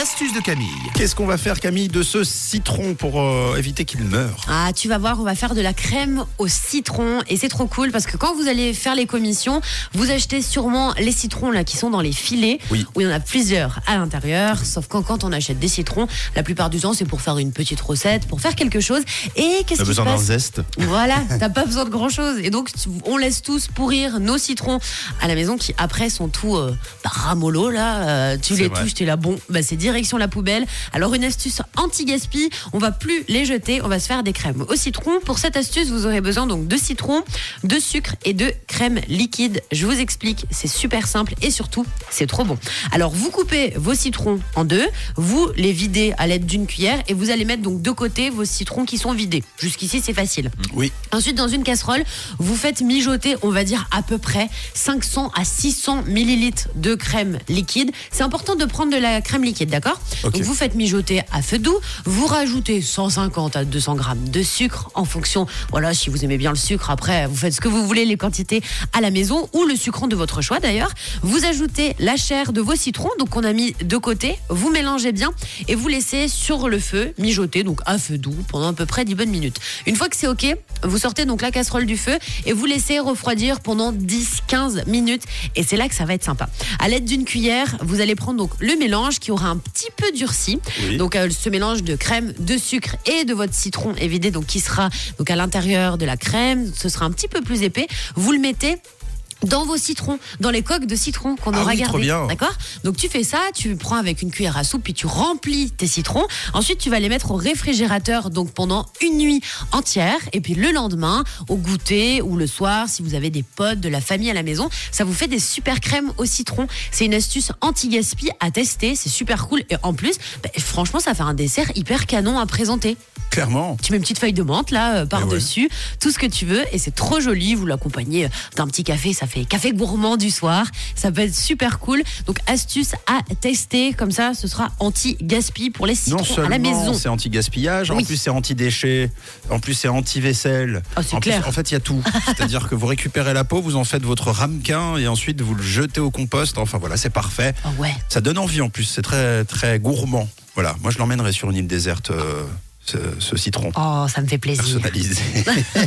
l'astuce de Camille. Qu'est-ce qu'on va faire, Camille, de ce citron pour euh, éviter qu'il meure? Ah, tu vas voir, on va faire de la crème au citron et c'est trop cool parce que quand vous allez faire les commissions, vous achetez sûrement les citrons là qui sont dans les filets Oui. où il y en a plusieurs à l'intérieur. Sauf quand quand on achète des citrons, la plupart du temps c'est pour faire une petite recette, pour faire quelque chose. Et qu'est-ce qui besoin d'un zeste Voilà, t'as pas besoin de grand chose. Et donc, on laisse tous pourrir nos citrons à la maison qui, après, sont tout euh, bah, ramollo, là. Euh, tu les vrai. touches, t'es là, bon, bah, c'est direction la poubelle. Alors, une astuce anti-gaspi, on va plus les jeter, on va se faire des crèmes au citron. Pour cette astuce, vous aurez besoin donc de citron, de sucre et de crème liquide. Je vous explique, c'est super simple et surtout, c'est trop bon. Alors, vous coupez vos citrons en deux, vous les videz à l'aide d'une cuillère et vous allez mettre donc de côté vos citrons qui sont vidés. Jusqu'ici, c'est facile. Oui. Ensuite, dans une casserole, vous faites mijoter, on va dire à peu près 500 à 600 millilitres de crème liquide. C'est important de prendre de la crème liquide, d'accord? Ok. Donc vous faites mijoter à feu doux, vous rajoutez 150 à 200 grammes de sucre en fonction, voilà, si vous aimez bien le sucre, après vous faites ce que vous voulez, les quantités à la maison ou le sucrant de votre choix d'ailleurs. Vous ajoutez la chair de vos citrons, donc on a mis de côté, vous mélangez bien et vous laissez sur le feu mijoter, donc à feu doux pendant à peu près 10 bonnes minutes. Une fois que c'est ok, vous sortez donc la casserole du feu et vous laissez refroidir pendant 10-15 minutes et c'est là que ça va être sympa. À l'aide d'une cuillère, vous allez prendre donc le mélange qui aura un petit peu durci. Oui. Donc euh, ce mélange de crème, de sucre et de votre citron évidé donc qui sera donc à l'intérieur de la crème, ce sera un petit peu plus épais. Vous le mettez dans vos citrons, dans les coques de citron qu'on Ah aura oui, trop gardées. bien. D'accord? Donc tu fais ça, tu prends avec une cuillère à soupe, puis tu remplis tes citrons. Ensuite, tu vas les mettre au réfrigérateur donc pendant une nuit entière. Et puis le lendemain, au goûter ou le soir, si vous avez des potes, de la famille à la maison, ça vous fait des super crèmes au citron. C'est une astuce anti-gaspi à tester, c'est super cool. Et en plus, bah, franchement, ça fait un dessert hyper canon à présenter. Clairement. Tu mets une petite feuille de menthe là euh, par-dessus, tout ce que tu veux, et c'est trop joli. Vous l'accompagnez euh, d'un petit café, ça fait café gourmand du soir. Ça peut être super cool. Donc astuce à tester, comme ça, ce sera anti-gaspi pour les citrons Non à la maison. c'est anti-gaspillage, en plus c'est anti-déchets, en plus c'est anti-vaisselle. Ah, en, en fait, il y a tout. C'est-à-dire que vous récupérez la peau, vous en faites votre ramequin et ensuite vous le jetez au compost. Enfin voilà, c'est parfait. Ah ouais. Ça donne envie en plus, c'est très très gourmand. Voilà, moi je l'emmènerai sur une île déserte, euh, ce, ce citron. Oh, ça me fait plaisir. personnalisé.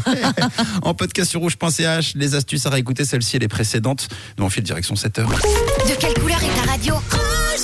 en podcast sur rouge.ch, les astuces à réécouter, celle-ci et les précédentes. Nous on file direction 7h. De quelle couleur est ta radio